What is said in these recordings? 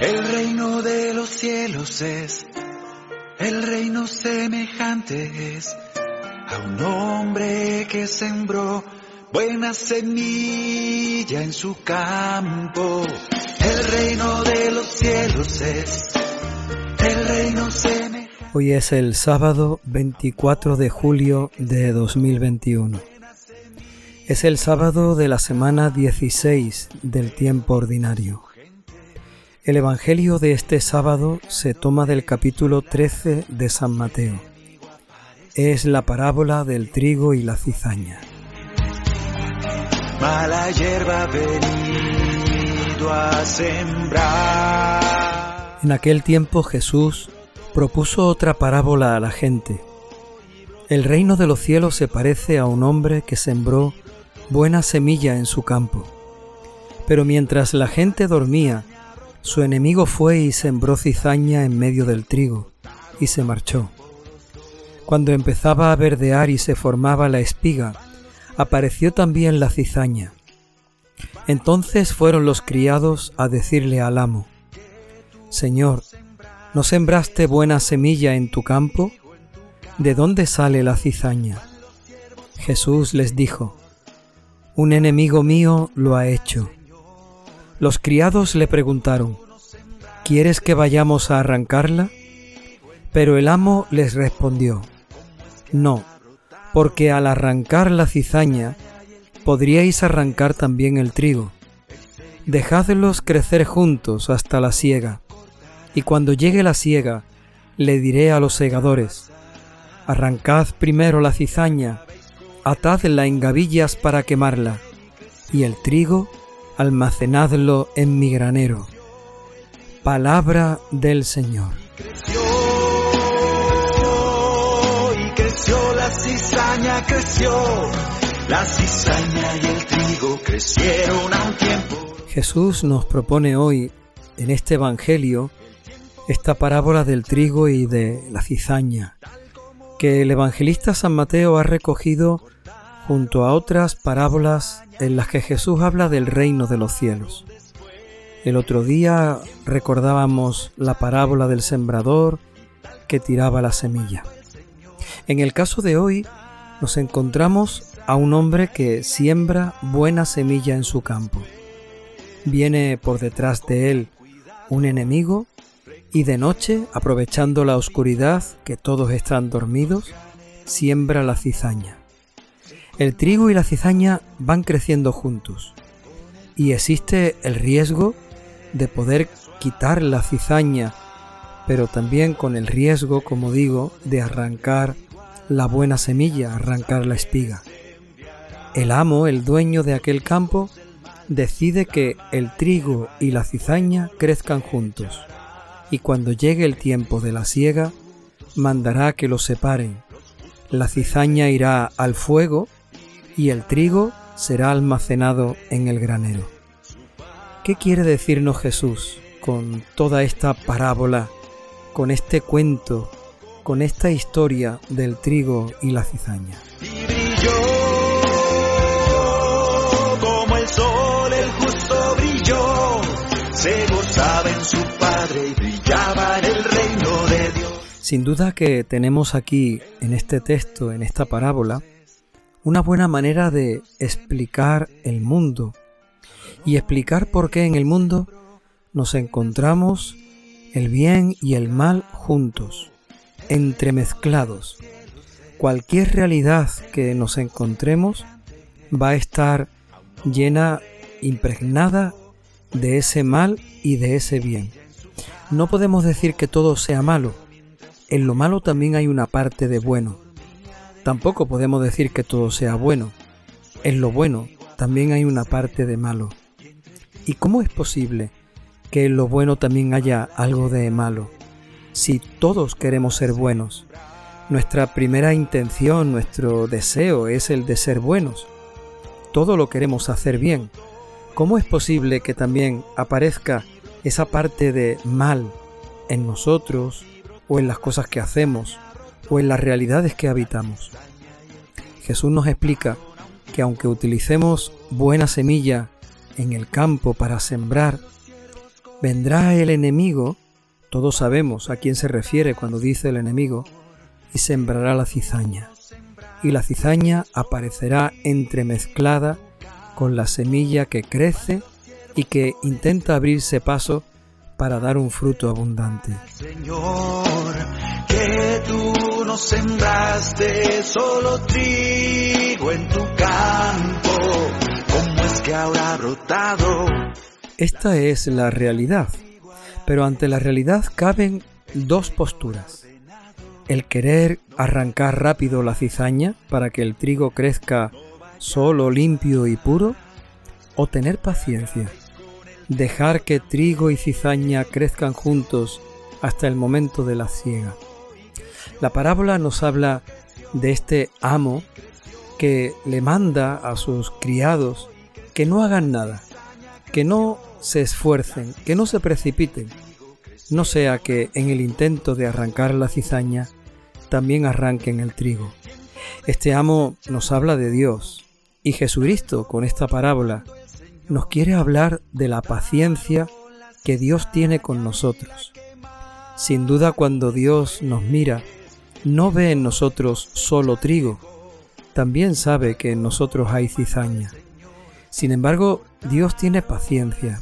El reino de los cielos es, el reino semejante es a un hombre que sembró buena semilla en su campo. El reino de los cielos es, el reino semejante. Hoy es el sábado 24 de julio de 2021. Es el sábado de la semana 16 del tiempo ordinario. El Evangelio de este sábado se toma del capítulo 13 de San Mateo. Es la parábola del trigo y la cizaña. Mala hierba venido a sembrar. En aquel tiempo Jesús propuso otra parábola a la gente. El reino de los cielos se parece a un hombre que sembró buena semilla en su campo. Pero mientras la gente dormía, su enemigo fue y sembró cizaña en medio del trigo, y se marchó. Cuando empezaba a verdear y se formaba la espiga, apareció también la cizaña. Entonces fueron los criados a decirle al amo, Señor, ¿no sembraste buena semilla en tu campo? ¿De dónde sale la cizaña? Jesús les dijo, Un enemigo mío lo ha hecho. Los criados le preguntaron, ¿Quieres que vayamos a arrancarla? Pero el amo les respondió, No, porque al arrancar la cizaña, podríais arrancar también el trigo. Dejadlos crecer juntos hasta la siega, y cuando llegue la siega, le diré a los segadores, Arrancad primero la cizaña, atadla en gavillas para quemarla, y el trigo almacenadlo en mi granero. Palabra del Señor. Creció y creció la cizaña, creció. La cizaña y el trigo crecieron a un tiempo. Jesús nos propone hoy en este Evangelio esta parábola del trigo y de la cizaña, que el evangelista San Mateo ha recogido junto a otras parábolas en las que Jesús habla del reino de los cielos. El otro día recordábamos la parábola del sembrador que tiraba la semilla. En el caso de hoy nos encontramos a un hombre que siembra buena semilla en su campo. Viene por detrás de él un enemigo y de noche, aprovechando la oscuridad que todos están dormidos, siembra la cizaña. El trigo y la cizaña van creciendo juntos y existe el riesgo de poder quitar la cizaña, pero también con el riesgo, como digo, de arrancar la buena semilla, arrancar la espiga. El amo, el dueño de aquel campo, decide que el trigo y la cizaña crezcan juntos, y cuando llegue el tiempo de la siega, mandará que los separen. La cizaña irá al fuego y el trigo será almacenado en el granero. ¿Qué quiere decirnos Jesús con toda esta parábola, con este cuento, con esta historia del trigo y la cizaña? Y brilló como el sol, el justo brilló. Se gozaba en su Padre y brillaba en el reino de Dios. Sin duda que tenemos aquí, en este texto, en esta parábola, una buena manera de explicar el mundo y explicar por qué en el mundo nos encontramos el bien y el mal juntos, entremezclados. Cualquier realidad que nos encontremos va a estar llena, impregnada de ese mal y de ese bien. No podemos decir que todo sea malo. En lo malo también hay una parte de bueno. Tampoco podemos decir que todo sea bueno. En lo bueno también hay una parte de malo. ¿Y cómo es posible que en lo bueno también haya algo de malo? Si todos queremos ser buenos, nuestra primera intención, nuestro deseo es el de ser buenos. Todo lo queremos hacer bien. ¿Cómo es posible que también aparezca esa parte de mal en nosotros o en las cosas que hacemos o en las realidades que habitamos? Jesús nos explica que aunque utilicemos buena semilla en el campo para sembrar, Vendrá el enemigo, todos sabemos a quién se refiere cuando dice el enemigo, y sembrará la cizaña. Y la cizaña aparecerá entremezclada con la semilla que crece y que intenta abrirse paso para dar un fruto abundante. Señor, solo trigo en tu campo, ¿cómo es que ahora ha? Esta es la realidad, pero ante la realidad caben dos posturas. El querer arrancar rápido la cizaña para que el trigo crezca solo, limpio y puro, o tener paciencia dejar que trigo y cizaña crezcan juntos hasta el momento de la siega. La parábola nos habla de este amo que le manda a sus criados que no hagan nada, que no se esfuercen, que no se precipiten, no sea que en el intento de arrancar la cizaña también arranquen el trigo. Este amo nos habla de Dios y Jesucristo con esta parábola nos quiere hablar de la paciencia que Dios tiene con nosotros. Sin duda cuando Dios nos mira, no ve en nosotros solo trigo, también sabe que en nosotros hay cizaña. Sin embargo, Dios tiene paciencia,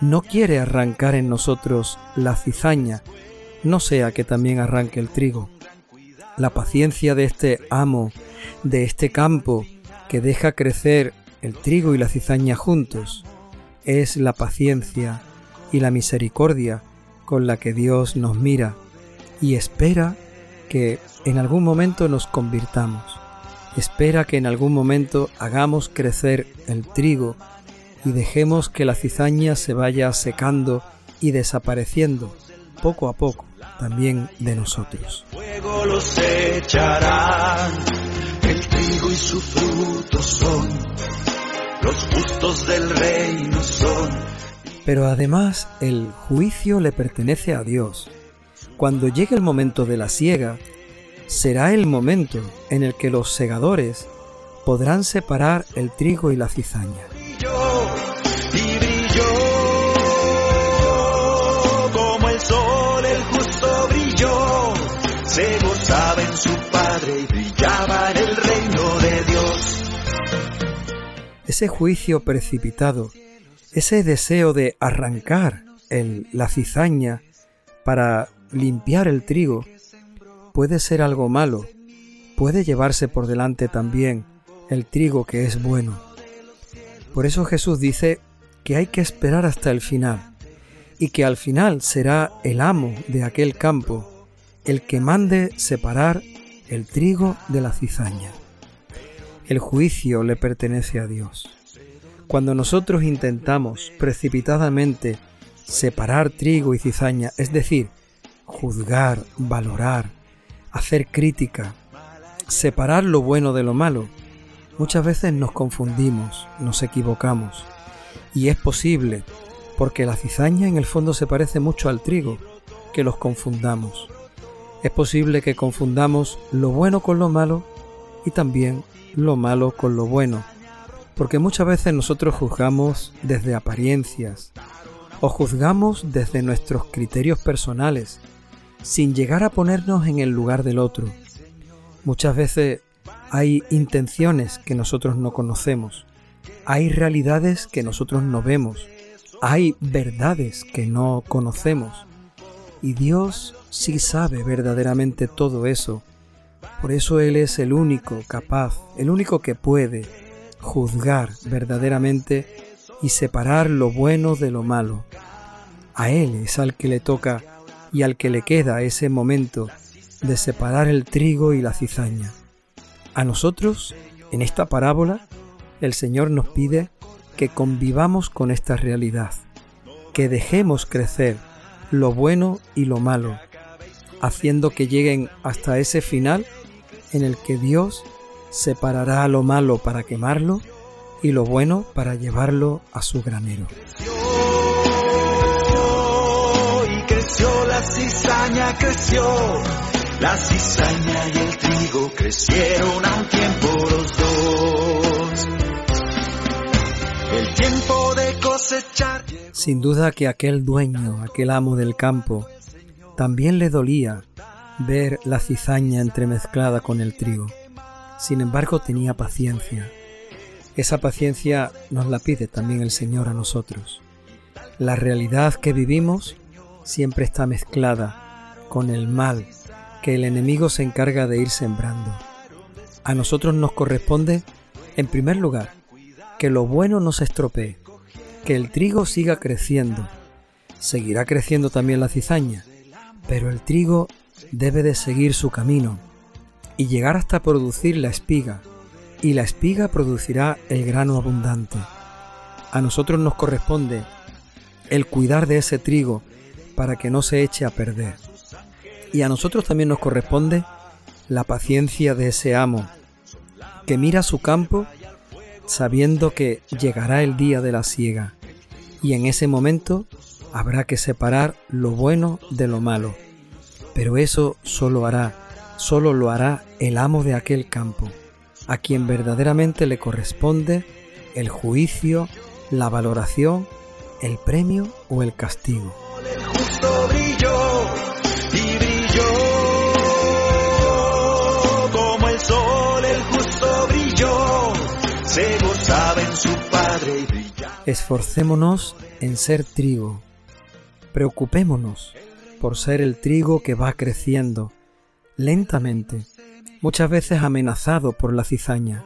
no quiere arrancar en nosotros la cizaña, no sea que también arranque el trigo. La paciencia de este amo, de este campo, que deja crecer el trigo y la cizaña juntos, es la paciencia y la misericordia con la que Dios nos mira y espera que en algún momento nos convirtamos. Espera que en algún momento hagamos crecer el trigo y dejemos que la cizaña se vaya secando y desapareciendo poco a poco también de nosotros. Fuego los echarán, el trigo y su fruto son los justos del reino son. Pero además el juicio le pertenece a Dios. Cuando llegue el momento de la siega, será el momento en el que los segadores podrán separar el trigo y la cizaña. y brilló como el sol, el justo brilló, se gozaba en su Padre y brillaba en el reino de Dios ese juicio precipitado, ese deseo de arrancar el, la cizaña para limpiar el trigo, puede ser algo malo, puede llevarse por delante también el trigo que es bueno. Por eso Jesús dice que hay que esperar hasta el final y que al final será el amo de aquel campo el que mande separar el trigo de la cizaña. El juicio le pertenece a Dios. Cuando nosotros intentamos precipitadamente separar trigo y cizaña, es decir, juzgar, valorar, hacer crítica, separar lo bueno de lo malo, muchas veces nos confundimos, nos equivocamos. Y es posible, porque la cizaña en el fondo se parece mucho al trigo, que los confundamos. Es posible que confundamos lo bueno con lo malo y también lo malo con lo bueno, porque muchas veces nosotros juzgamos desde apariencias o juzgamos desde nuestros criterios personales, sin llegar a ponernos en el lugar del otro. Muchas veces hay intenciones que nosotros no conocemos, hay realidades que nosotros no vemos, hay verdades que no conocemos. Y Dios sí sabe verdaderamente todo eso por eso Él es el único capaz, el único que puede juzgar verdaderamente y separar lo bueno de lo malo. A Él es al que le toca y al que le queda ese momento de separar el trigo y la cizaña. A nosotros, en esta parábola, el Señor nos pide que convivamos con esta realidad, que dejemos crecer lo bueno y lo malo, haciendo que lleguen hasta ese final en el que Dios separará lo malo para quemarlo y lo bueno para llevarlo a su granero. La cizaña, creció. La cizaña y el trigo crecieron a un tiempo los dos. El tiempo de cosechar. Sin duda que aquel dueño, aquel amo del campo, también le dolía ver la cizaña entremezclada con el trigo. Sin embargo, tenía paciencia. Esa paciencia nos la pide también el Señor a nosotros. La realidad que vivimos siempre está mezclada con el mal que el enemigo se encarga de ir sembrando. A nosotros nos corresponde, en primer lugar, que lo bueno no se estropee, que el trigo siga creciendo. Seguirá creciendo también la cizaña, pero el trigo debe de seguir su camino y llegar hasta producir la espiga, y la espiga producirá el grano abundante. A nosotros nos corresponde el cuidar de ese trigo para que no se eche a perder. Y a nosotros también nos corresponde la paciencia de ese amo, que mira su campo sabiendo que llegará el día de la siega, y en ese momento habrá que separar lo bueno de lo malo. Pero eso solo hará solo lo hará el amo de aquel campo, a quien verdaderamente le corresponde el juicio, la valoración, el premio o el castigo. Brilló y brilló. Como el sol, el justo brilló, se gozaba en su Padre y brillaba. Esforcémonos en ser trigo, preocupémonos por ser el trigo que va creciendo, lentamente, muchas veces amenazado por la cizaña,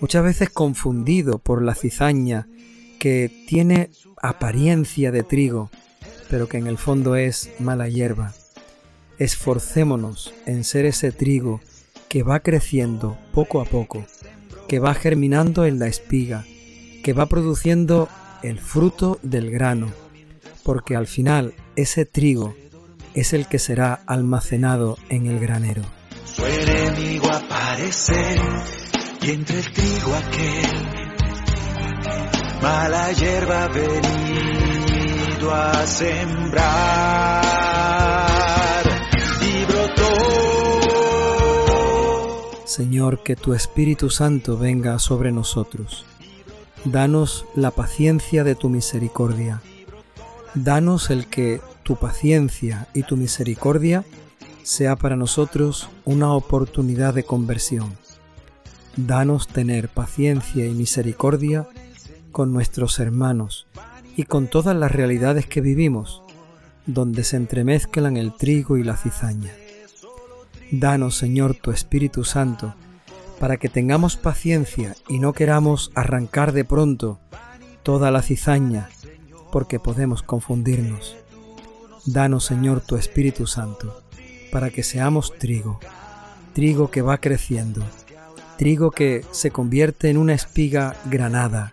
muchas veces confundido por la cizaña que tiene apariencia de trigo, pero que en el fondo es mala hierba. Esforcémonos en ser ese trigo que va creciendo poco a poco, que va germinando en la espiga, que va produciendo el fruto del grano, porque al final ese trigo es el que será almacenado en el granero. Su enemigo aparece y entre trigo aquel mala hierba ha a sembrar y brotó. Señor, que tu Espíritu Santo venga sobre nosotros. Danos la paciencia de tu misericordia. Danos el que tu paciencia y tu misericordia sea para nosotros una oportunidad de conversión. Danos tener paciencia y misericordia con nuestros hermanos y con todas las realidades que vivimos, donde se entremezclan el trigo y la cizaña. Danos, Señor, tu Espíritu Santo, para que tengamos paciencia y no queramos arrancar de pronto toda la cizaña, porque podemos confundirnos. Danos, Señor, tu Espíritu Santo, para que seamos trigo, trigo que va creciendo, trigo que se convierte en una espiga granada,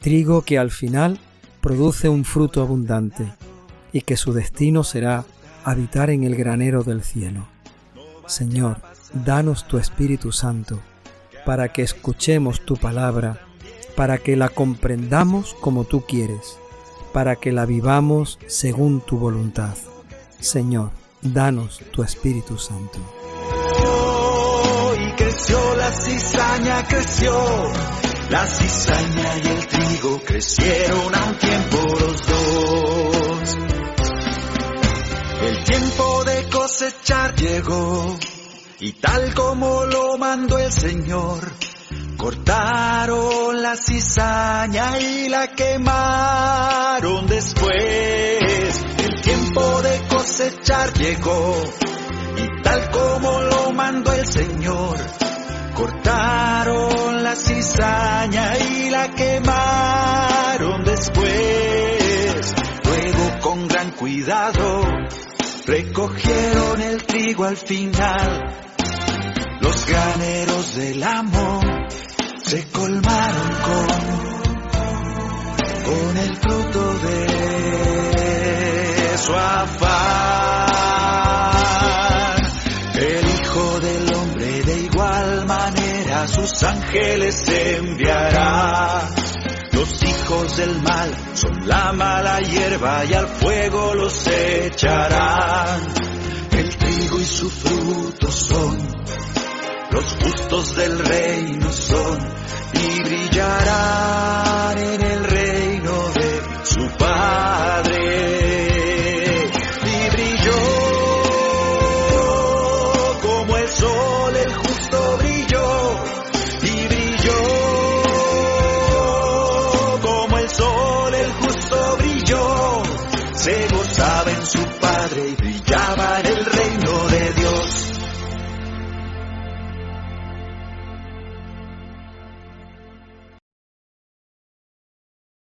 trigo que al final produce un fruto abundante y que su destino será habitar en el granero del cielo. Señor, danos tu Espíritu Santo, para que escuchemos tu palabra, para que la comprendamos como tú quieres para que la vivamos según tu voluntad. Señor, danos tu Espíritu Santo. La cizaña y el trigo crecieron a un tiempo los dos. El tiempo de cosechar llegó y tal como lo mandó el Señor, Cortaron la cizaña y la quemaron después. El tiempo de cosechar llegó y tal como lo mandó el Señor. Cortaron cuidado recogieron el trigo al final. Los graneros del amor se colmaron con, con el fruto de su afán. El Hijo del Hombre de igual manera sus ángeles enviará. Los hijos del mal son la mala hierba y al fuego los echarán. El trigo y su fruto son los justos del reino son y brillarán en el